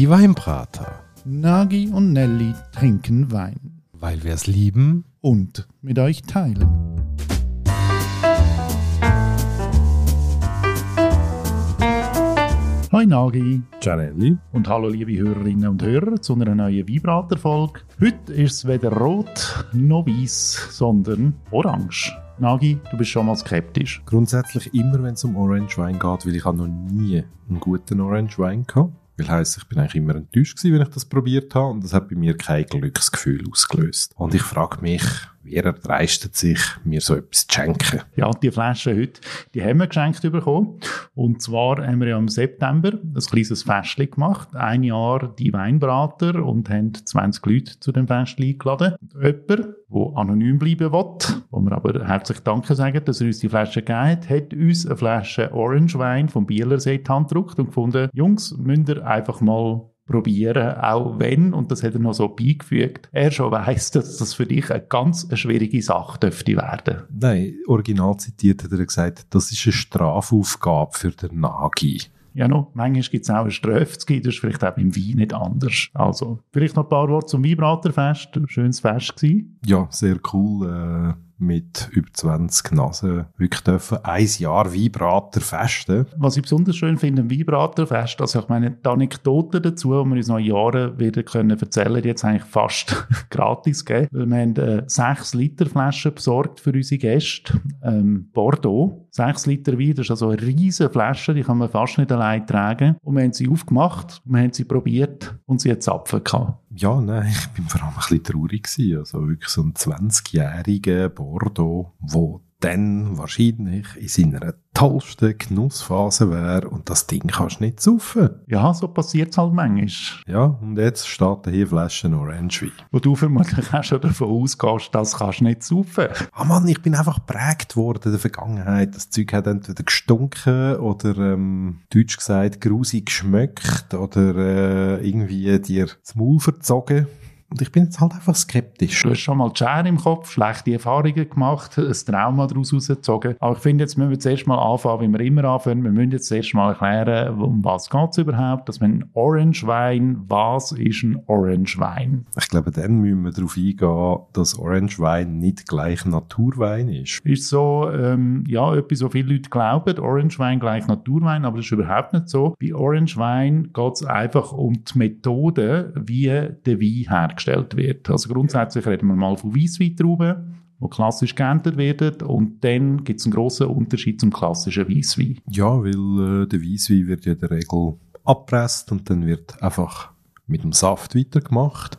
Die Weinbrater. Nagi und Nelly trinken Wein. Weil wir es lieben. Und mit euch teilen. Hi Nagi. Gianelli. Und hallo liebe Hörerinnen und Hörer zu einer neuen Vibrator-Folge. Heute ist es weder rot noch weiß, sondern orange. Nagi, du bist schon mal skeptisch. Grundsätzlich immer, wenn es um Orange Wein geht, weil ich habe noch nie einen guten Orange Wein gehabt. Will heisst, ich bin eigentlich immer enttäuscht gewesen, wenn ich das probiert habe und das hat bei mir kein Glücksgefühl ausgelöst. Und ich frage mich, wer erdreistet sich, mir so etwas zu schenken? Ja, die Flaschen heute, die haben wir geschenkt bekommen. Und zwar haben wir ja im September ein kleines Festchen gemacht. Ein Jahr die Weinbrater und haben 20 Leute zu dem Fest eingeladen. Jemand, der anonym bleiben will, wo wir aber herzlich Danke sagen, dass er uns die Flasche gegeben hat, hat uns eine Flasche Orange Wein vom Bielersee in die und gefunden, Jungs, müsst ihr einfach mal probieren, auch wenn, und das hat er noch so beigefügt, er schon weiss, dass das für dich eine ganz schwierige Sache dürfte werden. Nein, original zitiert hat er gesagt, das ist eine Strafaufgabe für den Nagi. Ja, no, manchmal gibt es auch eine geben, das ist vielleicht auch beim Wein nicht anders. Also, vielleicht noch ein paar Worte zum Vibratorfest. Schönes Fest gewesen. Ja, sehr cool. Äh mit über 20 Nasen wirklich dürfen ein Jahr Vibrator festen. Was ich besonders schön finde am Vibratorfest, also ich meine, die Anekdoten dazu, die wir uns noch Jahre wieder können erzählen, jetzt eigentlich fast gratis geben. Weil wir haben eine 6 Liter Flasche besorgt für unsere Gäste, ähm, Bordeaux. 6 Liter Wein, das ist also eine riesige Flasche, die kann man fast nicht allein tragen. Und wir haben sie aufgemacht, wir haben sie probiert und sie hat Zapfen gehabt. Ja, nein, ich bin vor allem ein bisschen traurig gewesen. Also wirklich so ein 20-jähriger Bordeaux, wo dann wahrscheinlich in seiner tollsten Genussphase wäre und das Ding kannst du nicht saufen. Ja, so passiert es halt manchmal. Ja, und jetzt steht hier Flaschen Orange Wein. Wo du vermutlich auch schon davon ausgehst, das kannst du nicht saufen. Ah Mann, ich bin einfach geprägt worden in der Vergangenheit. Das Zeug hat entweder gestunken oder, ähm, deutsch gesagt, grusig geschmeckt oder äh, irgendwie dir das Maul verzogen. Und ich bin jetzt halt einfach skeptisch. Du hast schon mal die Schere im Kopf, schlechte Erfahrungen gemacht, ein Trauma daraus rausgezogen. Aber ich finde, jetzt müssen wir zuerst mal anfangen, wie wir immer anfangen. Wir müssen jetzt zuerst mal erklären, um was geht es überhaupt. Dass man Orange Wein, was ist ein Orange Wein? Ich glaube, dann müssen wir darauf eingehen, dass Orange Wein nicht gleich Naturwein ist. Ist so, ähm, ja, etwas, so viele Leute glauben, Orange Wein gleich Naturwein, aber das ist überhaupt nicht so. Bei Orange Wein geht es einfach um die Methode, wie der Wein hergestellt hergestellt wird. Also grundsätzlich reden wir mal von Weissweintrauben, die klassisch geerntet werden und dann gibt es einen grossen Unterschied zum klassischen Weisswein. Ja, weil äh, der Weisswein wird ja in der Regel abpresst und dann wird einfach mit dem Saft weitergemacht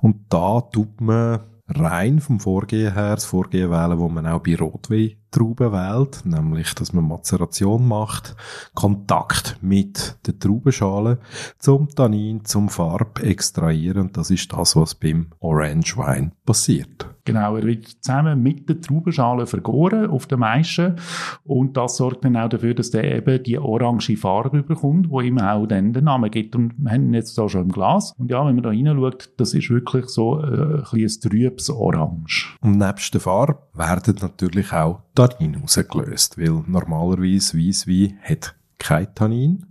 und da tut man rein vom Vorgehen her das Vorgehen wählen, wo man auch bei Rotwein Trauben wählt, nämlich, dass man Mazeration macht, Kontakt mit der Traubenschale zum Tannin, zum Farb extrahieren. Das ist das, was beim Orange Wein passiert. Genau, er wird zusammen mit der Traubenschale vergoren auf der Maische und das sorgt dann auch dafür, dass der eben die orange Farbe bekommt, wo ihm auch dann den Namen gibt. Und wir haben ihn jetzt da schon im Glas. Und ja, wenn man da reinschaut, das ist wirklich so äh, ein kleines trübes Orange. Und nebst der Farbe werden natürlich auch Tannin rausgelöst, weil normalerweise Weisswein hat kein Tannin,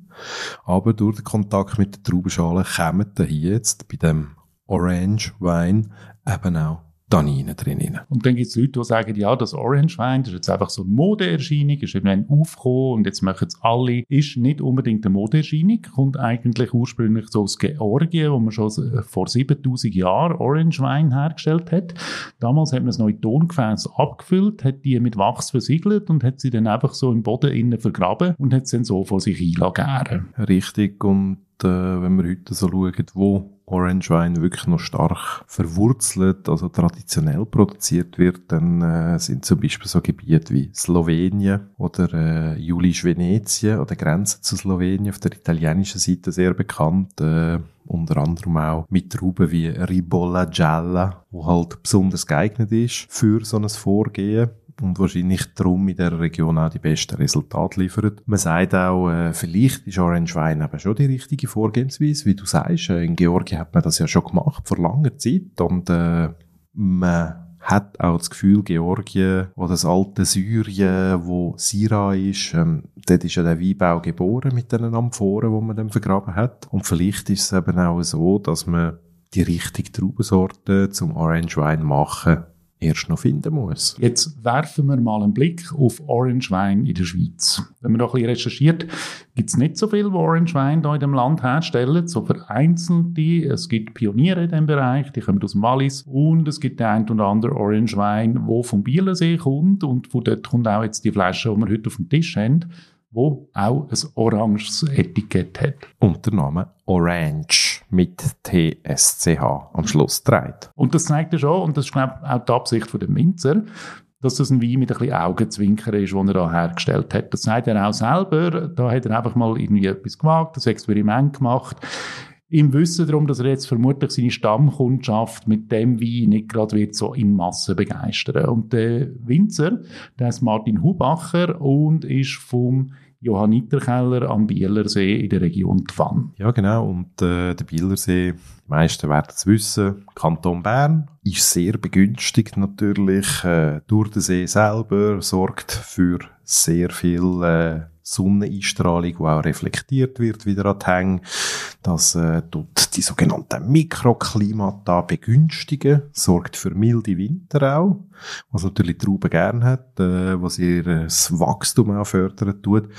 aber durch den Kontakt mit der Traubenschale kommen hier jetzt bei dem Orange Wein eben auch Tanninen drin. Und dann gibt es Leute, die sagen, ja, das Orange Wein, das ist jetzt einfach so eine Modeerscheinung, ist eben aufgekommen und jetzt machen es alle. Ist nicht unbedingt eine Modeerscheinung, kommt eigentlich ursprünglich so aus Georgien, wo man schon vor 7000 Jahren Orange Wein hergestellt hat. Damals hat man es noch in Tongefäße abgefüllt, hat die mit Wachs versiegelt und hat sie dann einfach so im Boden innen vergraben und hat es dann so vor sich einlagern. Richtig, und äh, wenn wir heute so schauen, wo Orange Wein wirklich noch stark verwurzelt, also traditionell produziert wird, dann äh, sind zum Beispiel so Gebiete wie Slowenien oder äh, Julisch Venetien oder Grenze zu Slowenien auf der italienischen Seite sehr bekannt. Äh, unter anderem auch mit Trauben wie Ribolla Gialla, wo halt besonders geeignet ist für so ein Vorgehen und wahrscheinlich darum in der Region auch die besten Resultate liefert. Man sagt auch, äh, vielleicht ist Orange Wein eben schon die richtige Vorgehensweise, wie du sagst. Äh, in Georgien hat man das ja schon gemacht vor langer Zeit und äh, man hat auch das Gefühl, Georgien oder das alte Syrien, wo Syrah ist, ähm, dort ist ja der Weinbau geboren mit den Amphoren, die man dann vergraben hat. Und vielleicht ist es eben auch so, dass man die richtige Traubensorte zum Orange Wein machen erst noch finden muss. Jetzt werfen wir mal einen Blick auf Orange Wein in der Schweiz. Wenn man da ein bisschen recherchiert, gibt es nicht so viel, die Orange Wein hier in dem Land herstellen, so vereinzelte. Es gibt Pioniere in diesem Bereich, die kommen aus dem Wallis und es gibt den ein oder anderen Orange Wein, der vom Bielersee kommt und von dort kommt auch jetzt die Flasche, die wir heute auf dem Tisch haben wo auch ein oranges Etikett hat. Und der Name Orange mit TSCH am Schluss trägt. Und das zeigt ja schon, und das ist glaube ich auch die Absicht von dem Winzer, dass das ein Wein mit ein bisschen Augenzwinkern ist, den er da hergestellt hat. Das sagt er auch selber. Da hat er einfach mal irgendwie etwas gewagt, das Experiment gemacht. Im Wissen darum, dass er jetzt vermutlich seine Stammkundschaft mit dem Wein nicht gerade wird so in Masse begeistern. Und der Winzer, der ist Martin Hubacher und ist vom Johanniterkeller am Bielersee in der Region Twann. Ja, genau. Und äh, der Bielersee, die meisten werden es wissen, Kanton Bern, ist sehr begünstigt natürlich. Äh, durch den See selber sorgt für sehr viel äh, Sonneneinstrahlung, die auch reflektiert wird wieder an die Hänge. Das äh, tut die sogenannten Mikroklimata begünstigen, sorgt für milde Winter auch, was natürlich die Traube gerne hat, äh, was ihr äh, Wachstum auch fördern tut.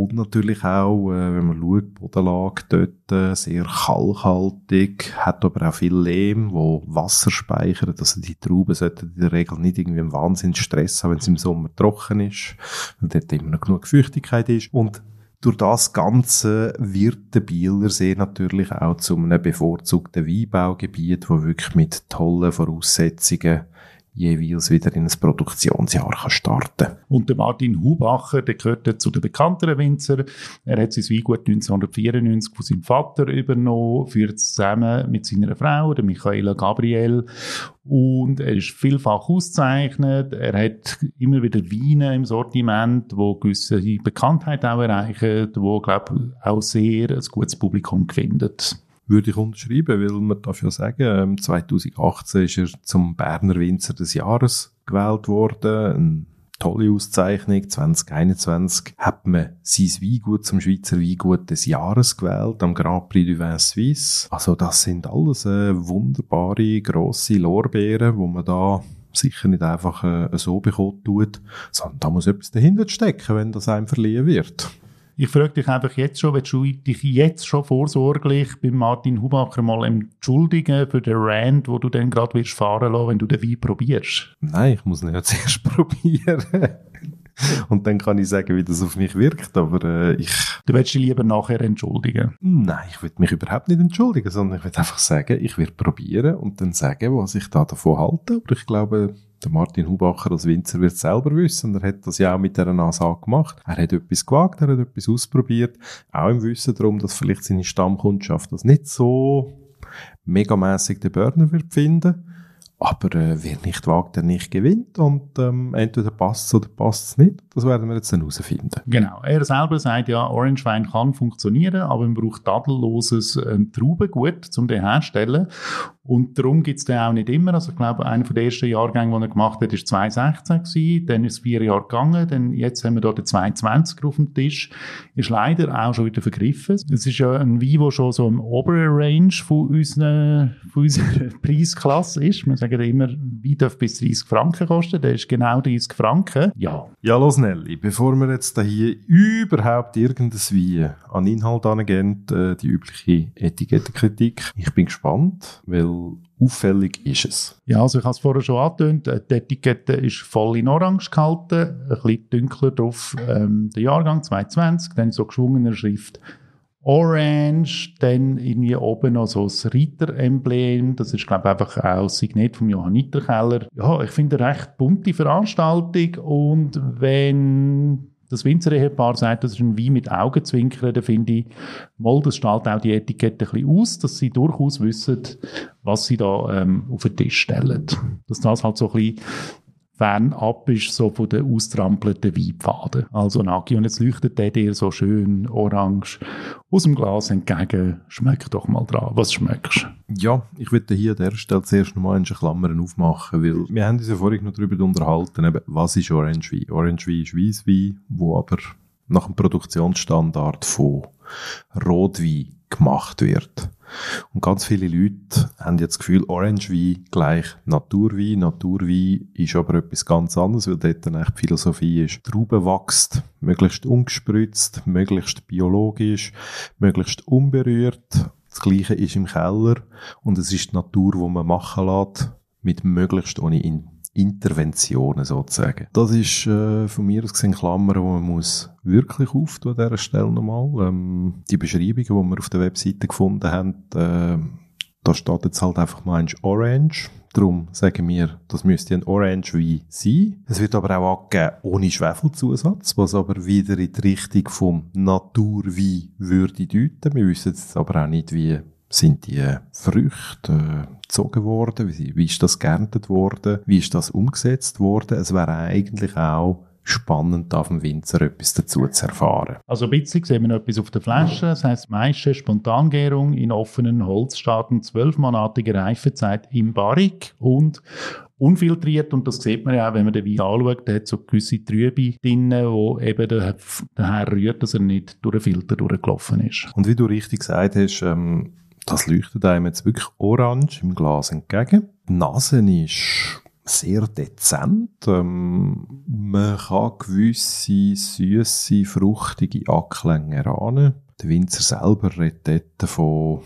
Und natürlich auch, äh, wenn man schaut, Bodenlage dort äh, sehr kalkhaltig, hat aber auch viel Lehm, wo Wasser speichert. Also die Trauben sollten in der Regel nicht irgendwie einen Wahnsinn Stress haben, wenn es im Sommer trocken ist, weil dort immer noch genug Feuchtigkeit ist. Und durch das Ganze wird der Bielersee natürlich auch zu einem bevorzugten Weinbaugebiet, wo wirklich mit tollen Voraussetzungen jeweils wieder in ein Produktionsjahr kann starten Und der Martin Hubacher, der gehört zu den bekannteren Winzer. Er hat sein Weingut 1994 von seinem Vater übernommen, führt zusammen mit seiner Frau, der Michaela Gabriel. Und er ist vielfach ausgezeichnet. Er hat immer wieder Weine im Sortiment, wo gewisse Bekanntheit auch erreichen, wo, glaube ich, auch sehr ein gutes Publikum findet würde ich unterschreiben, weil man darf ja sagen, 2018 ähm, ist er zum Berner Winzer des Jahres gewählt worden. Eine tolle Auszeichnung. 2021 hat man sein Weingut zum Schweizer Weingut des Jahres gewählt, am Grand Prix du Vin Suisse. Also das sind alles äh, wunderbare, grosse Lorbeeren, wo man da sicher nicht einfach äh, so bekommen tut, sondern da muss etwas dahinter stecken, wenn das einem verliehen wird. Ich frage dich einfach jetzt schon, willst du dich jetzt schon vorsorglich bei Martin Hubacher mal entschuldigen für den Rand, wo du dann gerade wirst fahren lassen, wenn du den Wein probierst? Nein, ich muss ihn ja zuerst probieren. Und dann kann ich sagen, wie das auf mich wirkt, aber äh, ich... Du willst dich lieber nachher entschuldigen? Nein, ich will mich überhaupt nicht entschuldigen, sondern ich will einfach sagen, ich werde probieren und dann sagen, was ich da davon halte. Aber ich glaube, der Martin Hubacher als Winzer wird es selber wissen. Er hat das ja auch mit dieser Ansage gemacht. Er hat etwas gewagt, er hat etwas ausprobiert. Auch im Wissen darum, dass vielleicht seine Stammkundschaft das nicht so megamäßig den Burner wird finden. Aber äh, wer nicht wagt, der nicht gewinnt. Und ähm, entweder passt es oder passt es nicht. Das werden wir jetzt dann herausfinden. Genau. Er selber sagt ja, Orange Wein kann funktionieren, aber man braucht tadelloses ähm, Traubengut, um den herzustellen. Und darum gibt es den auch nicht immer. Also ich glaube, einer der ersten Jahrgänge, den er gemacht hat, war 2016 gewesen. Dann ist es vier Jahre gegangen. Dann jetzt haben wir hier den 22 auf dem Tisch. Ist leider auch schon wieder vergriffen. Es ist ja ein Wein, der schon so im oberen Range von unserer, von unserer Preisklasse ist. Wir sagen immer, Wein darf bis 30 Franken kosten. Der ist genau 30 Franken. Ja. Ja, los Nelly, bevor wir jetzt hier überhaupt irgendein Wein an Inhalt angehen, äh, die übliche Etikettenkritik. Ich bin gespannt, weil auffällig ist es. Ja, also ich habe es vorher schon angetönt, äh, die Etikette ist voll in Orange gehalten, ein bisschen dunkler drauf, ähm, der Jahrgang 2020, dann so geschwungener Schrift Orange, dann irgendwie oben noch so das Reiter-Emblem, das ist glaube ich einfach auch das Signet vom Johann Nitterkeller. Ja, ich finde eine recht bunte Veranstaltung und wenn das Winzer-Ehepaar sagt, das ist ein Wein mit Augenzwinkern, dann finde ich, mal, das strahlt auch die Etikette ein bisschen aus, dass sie durchaus wissen, was sie da ähm, auf den Tisch stellen. Dass das halt so ein bisschen fernab ist so von den austrampelten Weinpfaden. Also Nagi. Und jetzt leuchtet der dir so schön orange aus dem Glas entgegen. Schmeck doch mal dran. Was schmeckst? Ja, ich würde hier an der Stelle zuerst noch mal eine Klammern aufmachen, weil wir haben uns ja vorhin noch darüber unterhalten, eben, was ist Orange Wein? Orange Wein ist Weisswein, wo aber nach dem Produktionsstandard von Rotwein gemacht wird. Und ganz viele Leute haben jetzt das Gefühl, Orangewein gleich Naturwein. Naturwein ist aber etwas ganz anderes, weil dort dann die Philosophie ist, Trauben wächst, möglichst ungespritzt, möglichst biologisch, möglichst unberührt. Das Gleiche ist im Keller und es ist die Natur, wo man machen lässt, mit möglichst ohne Interventionen sozusagen. Das ist äh, von mir aus gesehen Klammern, die man muss wirklich auftun an dieser Stelle nochmal. Ähm, die Beschreibungen, die wir auf der Webseite gefunden haben, äh, da steht jetzt halt einfach mal Orange. Darum sagen wir, das müsste ein Orange Wein sein. Es wird aber auch angegeben ohne Schwefelzusatz, was aber wieder in die Richtung vom Naturwein würde deuten. Wir wissen jetzt aber auch nicht, wie sind die Früchte äh, gezogen worden? Wie, wie ist das geerntet worden? Wie ist das umgesetzt worden? Es wäre eigentlich auch spannend, auf dem Winzer etwas dazu zu erfahren. Also ein bisschen sehen wir noch etwas auf der Flasche. Das heisst, meiste Spontangärung in offenen Holzstaaten, zwölfmonatige Reifezeit im Barrik und unfiltriert und das sieht man ja auch, wenn man den Wein anschaut, der hat so gewisse Trübe drin, wo eben daher rührt, dass er nicht durch den Filter durchgelaufen ist. Und wie du richtig gesagt hast, ähm, das leuchtet einem jetzt wirklich orange im Glas entgegen. Die Nase ist sehr dezent. Ähm, man kann gewisse süße, fruchtige Anklänge erahnen. Der Winzer selber redet von,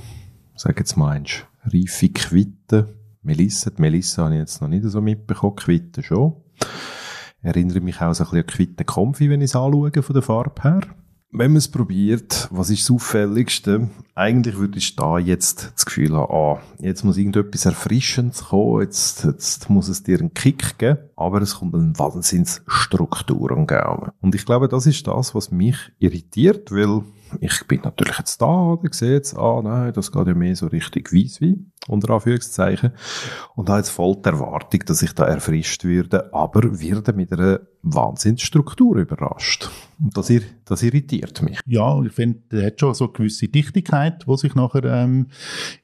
sag jetzt mal, reife Quitten. Melissa, die Melissa habe ich jetzt noch nicht so mitbekommen, Quitten schon. Erinnere mich auch so ein bisschen an Quitten Comfy, wenn ich es anschaue, von der Farbe her wenn man es probiert, was ist das Auffälligste? Eigentlich würde ich da jetzt das Gefühl haben, ah, jetzt muss irgendetwas Erfrischendes kommen, jetzt, jetzt muss es dir einen Kick geben, aber es kommt eine Wahnsinnsstruktur geben. Und ich glaube, das ist das, was mich irritiert, weil ich bin natürlich jetzt da, oder sehe jetzt, ah nein, das geht ja mehr so richtig Weisswein, unter Anführungszeichen, und habe jetzt voll die Erwartung, dass ich da erfrischt werde, aber werde mit einer Wahnsinnsstruktur überrascht. Und das, das irritiert mich. Ja, ich finde, der hat schon so eine gewisse Dichtigkeit, die sich nachher ähm,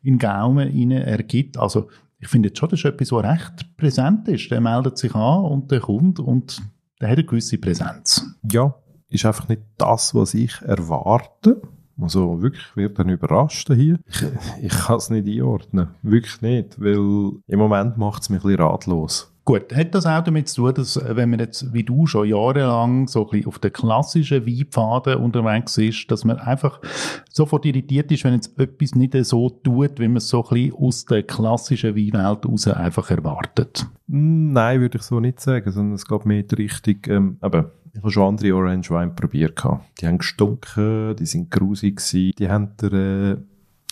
in Gaumen ergibt. Also ich finde jetzt schon, das ist etwas, was recht präsent ist. Der meldet sich an und der kommt und der hat eine gewisse Präsenz. Ja, ist einfach nicht das, was ich erwarte. Also wirklich, wird dann überrascht hier. Ich, ich kann es nicht einordnen. Wirklich nicht, weil im Moment macht es mich ein bisschen ratlos. Gut, hat das auch damit zu tun, dass, äh, wenn man jetzt, wie du, schon jahrelang so ein bisschen auf den klassischen Weinpfaden unterwegs ist, dass man einfach sofort irritiert ist, wenn jetzt etwas nicht so tut, wie man es so ein bisschen aus der klassischen Weinwelt heraus einfach erwartet? Nein, würde ich so nicht sagen, sondern es geht mehr in die Richtung, ähm, aber ich habe schon andere Orange Wein probiert. Die haben gestunken, die sind grusig gewesen, die haben der, äh,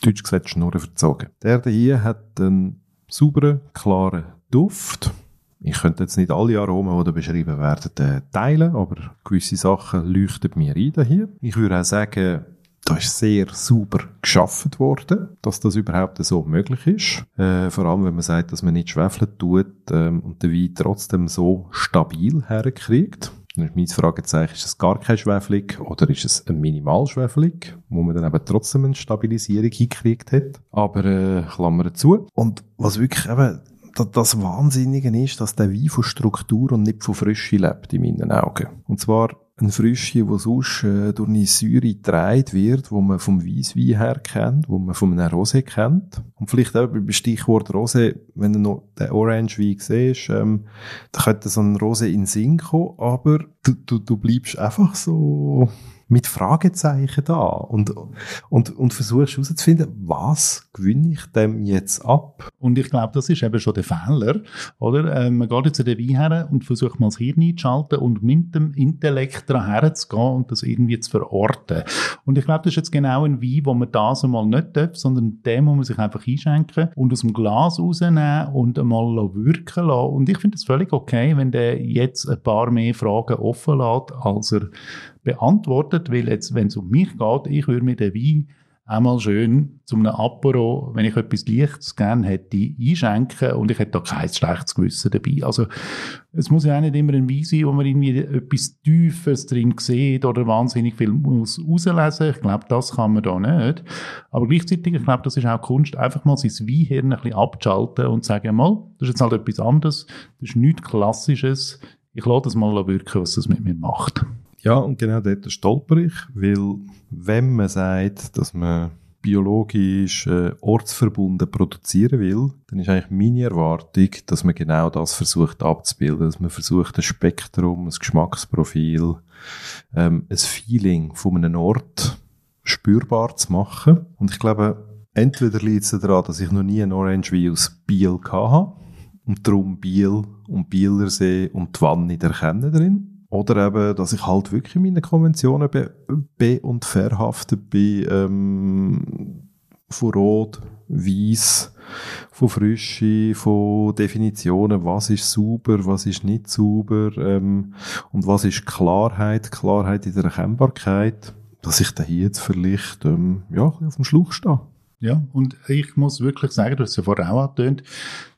deutsch gesagt, Schnurren verzogen. Der hier hat einen sauberen, klaren Duft. Ich könnte jetzt nicht alle Aromen, die da beschrieben werden, äh, teilen, aber gewisse Sachen leuchten mir ein hier. Ich würde auch sagen, da ist sehr sauber geschaffen worden, dass das überhaupt so möglich ist. Äh, vor allem, wenn man sagt, dass man nicht schwefeln tut ähm, und den Wein trotzdem so stabil herkriegt. Ist mein Fragezeichen, ist es gar keine Schwefelung oder ist es eine Minimalschwefelung, wo man dann eben trotzdem eine Stabilisierung hingekriegt hat. Aber äh, Klammer zu. Und was wirklich eben das, das Wahnsinnige ist, dass der Wein von Struktur und nicht von Frische lebt, in meinen Augen. Und zwar ein Frische, wo sonst äh, durch eine Säure getragen wird, wo man vom Weisswein her kennt, wo man von einem Rosé kennt. Und vielleicht auch beim Stichwort Rosé, wenn du noch den Orange Wein siehst, ähm, da könnte so ein Rosé in den Sinn kommen, aber du, du, du bleibst einfach so mit Fragezeichen da und, und, und versuchst herauszufinden, was gewinne ich dem jetzt ab? Und ich glaube, das ist eben schon der Fehler, oder? Ähm, man geht jetzt in den Wein her und versucht mal das Hirn einzuschalten und mit dem Intellekt daran herzugehen und das irgendwie zu verorten. Und ich glaube, das ist jetzt genau ein Wein, wo man das einmal nicht darf, sondern dem muss man sich einfach einschenken und aus dem Glas rausnehmen und einmal wirken lassen. Und ich finde es völlig okay, wenn der jetzt ein paar mehr Fragen offen lässt, als er beantwortet, weil jetzt, wenn es um mich geht, ich würde mir den Wein einmal schön zum einem Apero, wenn ich etwas Lichtes gerne hätte, einschenken und ich hätte da kein schlechtes Gewissen dabei. Also es muss ja auch nicht immer ein Wein sein, wo man irgendwie etwas Tiefes drin sieht oder wahnsinnig viel muss rauslesen. Ich glaube, das kann man da nicht. Aber gleichzeitig, ich glaube, das ist auch Kunst, einfach mal sein Weinhirn ein bisschen abzuschalten und zu sagen, mal, das ist jetzt halt etwas anderes, das ist nichts Klassisches, ich lasse das mal wirken, was das mit mir macht. Ja, und genau dort stolper ich, weil wenn man sagt, dass man biologisch äh, ortsverbunden produzieren will, dann ist eigentlich meine Erwartung, dass man genau das versucht abzubilden, dass man versucht, ein Spektrum, ein Geschmacksprofil, ähm, ein Feeling von einem Ort spürbar zu machen. Und ich glaube, entweder liegt es daran, dass ich noch nie ein Orange wie aus Biel hatte und darum Biel und Bielersee und die Wanne erkennen drin. Oder eben, dass ich halt wirklich in meinen Konventionen be, be und verhaftet bin, ähm, von Rot, Weiß, von Frische, von Definitionen, was ist sauber, was ist nicht sauber, ähm, und was ist Klarheit, Klarheit in der Erkennbarkeit, dass ich da hier jetzt vielleicht, ähm, ja, auf dem Schluch stehe. Ja, und ich muss wirklich sagen, du hast es ja vorher auch angetönt,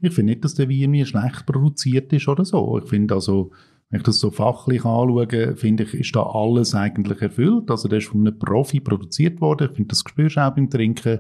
ich finde nicht, dass der Wein irgendwie schlecht produziert ist oder so. Ich finde also, wenn ich das so fachlich anschaue, finde ich, ist da alles eigentlich erfüllt. Also der ist von einem Profi produziert worden. Ich finde, das spürst du auch beim Trinken.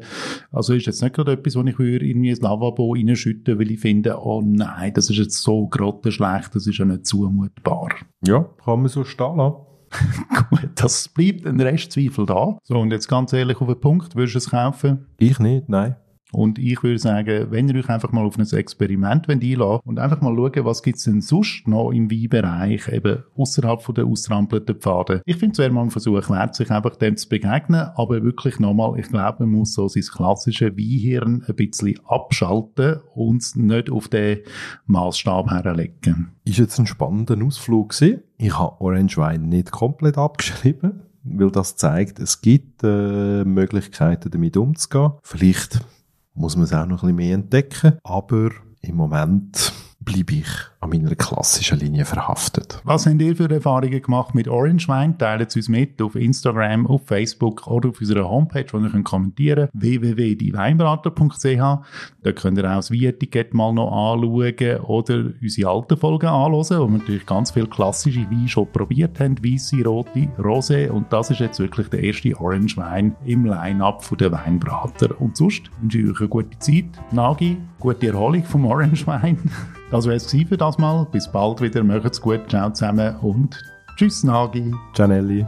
Also ist jetzt nicht gerade etwas, wo ich würde irgendwie ins Lavabo reinschütten, weil ich finde, oh nein, das ist jetzt so grottenschlecht, das ist ja nicht zumutbar. Ja, kann man so stehen lassen. Gut, das bleibt ein Restzweifel da. So, und jetzt ganz ehrlich auf den Punkt, würdest du es kaufen? Ich nicht, nein. Und ich würde sagen, wenn ihr euch einfach mal auf ein Experiment einlassen und einfach mal schauen, was gibt's denn sonst noch im Weinbereich, eben außerhalb der ausrampelten Pfade. Ich finde, es wäre mal ein Versuch wert, sich einfach dem zu begegnen, aber wirklich nochmal, ich glaube, man muss so sein klassisches Weinhirn ein bisschen abschalten und es nicht auf den Maßstab herlegen. Ist jetzt ein spannender Ausflug gewesen. Ich habe Orange Wein nicht komplett abgeschrieben, weil das zeigt, es gibt äh, Möglichkeiten, damit umzugehen. Vielleicht muss man es auch noch ein bisschen mehr entdecken. Aber im Moment bleibe ich an meiner klassischen Linie verhaftet. Was habt ihr für Erfahrungen gemacht mit Orange Wine? Teilt es uns mit auf Instagram, auf Facebook oder auf unserer Homepage, wo ihr könnt kommentieren könnt, www.dieweinberater.ch. Da könnt ihr auch das Wein-Etikett mal noch anschauen oder unsere alten Folgen anschauen, wo wir natürlich ganz viele klassische Weine schon probiert haben, weisse, rote, rosé und das ist jetzt wirklich der erste Orange Wein im Line-Up der Weinbrater. Und sonst wünsche ich euch eine gute Zeit, Nagi, gute Erholung vom Orange Wein. Das wäre es für das Mal. Bis bald wieder. Macht's gut. Ciao zusammen und tschüss, Nagi. Ciao, Nelly.